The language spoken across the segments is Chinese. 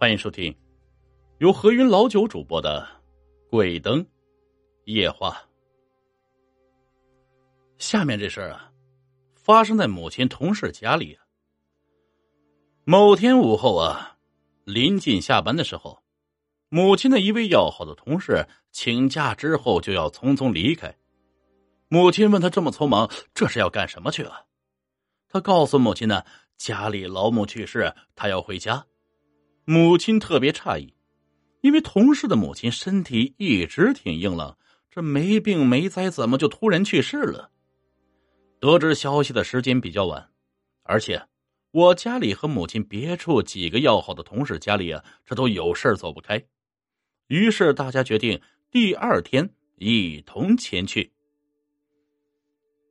欢迎收听由何云老九主播的《鬼灯夜话》。下面这事儿啊，发生在母亲同事家里。某天午后啊，临近下班的时候，母亲的一位要好的同事请假之后就要匆匆离开。母亲问他这么匆忙，这是要干什么去啊？他告诉母亲呢，家里老母去世，他要回家。母亲特别诧异，因为同事的母亲身体一直挺硬朗，这没病没灾，怎么就突然去世了？得知消息的时间比较晚，而且我家里和母亲别处几个要好的同事家里啊，这都有事走不开。于是大家决定第二天一同前去。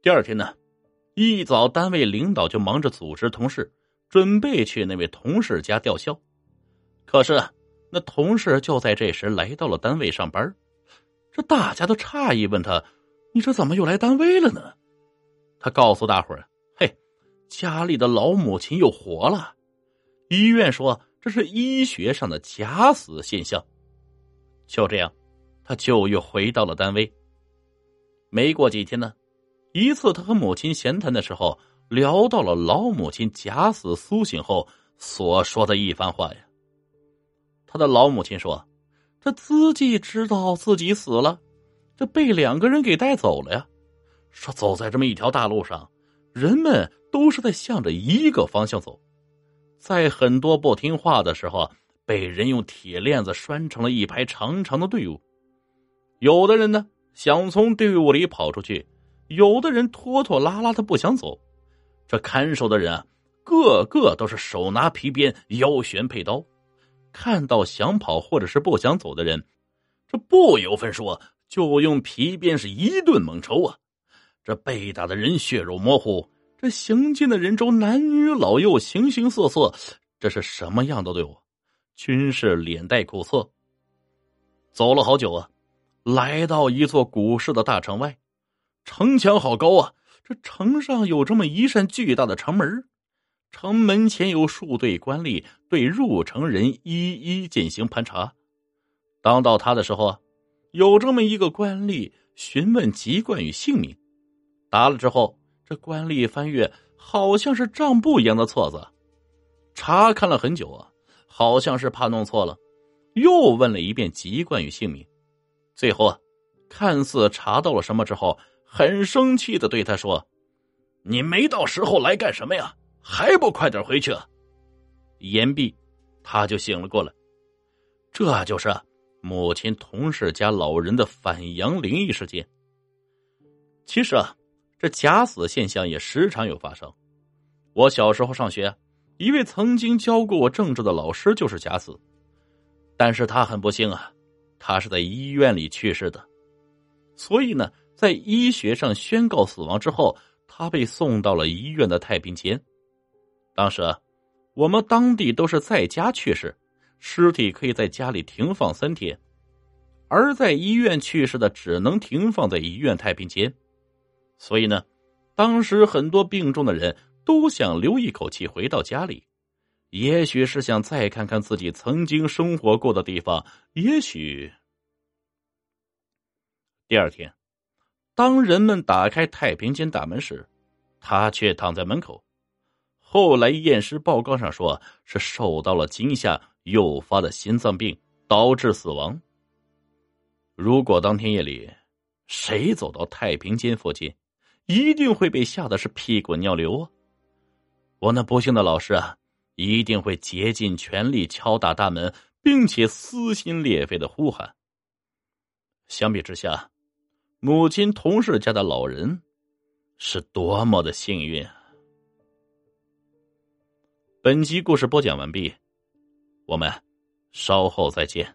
第二天呢，一早单位领导就忙着组织同事，准备去那位同事家吊孝。可是，那同事就在这时来到了单位上班，这大家都诧异，问他：“你这怎么又来单位了呢？”他告诉大伙儿：“嘿，家里的老母亲又活了。医院说这是医学上的假死现象。”就这样，他就又回到了单位。没过几天呢，一次他和母亲闲谈的时候，聊到了老母亲假死苏醒后所说的一番话呀。他的老母亲说：“这自己知道自己死了，这被两个人给带走了呀。说走在这么一条大路上，人们都是在向着一个方向走，在很多不听话的时候，被人用铁链子拴成了一排长长的队伍。有的人呢想从队伍里跑出去，有的人拖拖拉拉的不想走。这看守的人啊，个个都是手拿皮鞭，腰悬佩刀。”看到想跑或者是不想走的人，这不由分说就用皮鞭是一顿猛抽啊！这被打的人血肉模糊，这行进的人中男女老幼形形色色，这是什么样的队伍？均是脸带苦涩。走了好久啊，来到一座古式的大城外，城墙好高啊！这城上有这么一扇巨大的城门。城门前有数队官吏对入城人一一进行盘查。当到他的时候啊，有这么一个官吏询问籍贯与姓名，答了之后，这官吏翻阅好像是账簿一样的册子，查看了很久啊，好像是怕弄错了，又问了一遍籍贯与姓名，最后啊，看似查到了什么之后，很生气的对他说：“你没到时候来干什么呀？”还不快点回去！言毕，他就醒了过来。这就是母亲同事家老人的反阳灵异事件。其实啊，这假死现象也时常有发生。我小时候上学，一位曾经教过我政治的老师就是假死，但是他很不幸啊，他是在医院里去世的。所以呢，在医学上宣告死亡之后，他被送到了医院的太平间。当时，我们当地都是在家去世，尸体可以在家里停放三天，而在医院去世的只能停放在医院太平间。所以呢，当时很多病重的人都想留一口气回到家里，也许是想再看看自己曾经生活过的地方，也许。第二天，当人们打开太平间大门时，他却躺在门口。后来验尸报告上说是受到了惊吓诱发的心脏病导致死亡。如果当天夜里谁走到太平间附近，一定会被吓得是屁滚尿流啊！我那不幸的老师啊，一定会竭尽全力敲打大门，并且撕心裂肺的呼喊。相比之下，母亲同事家的老人是多么的幸运！本集故事播讲完毕，我们稍后再见。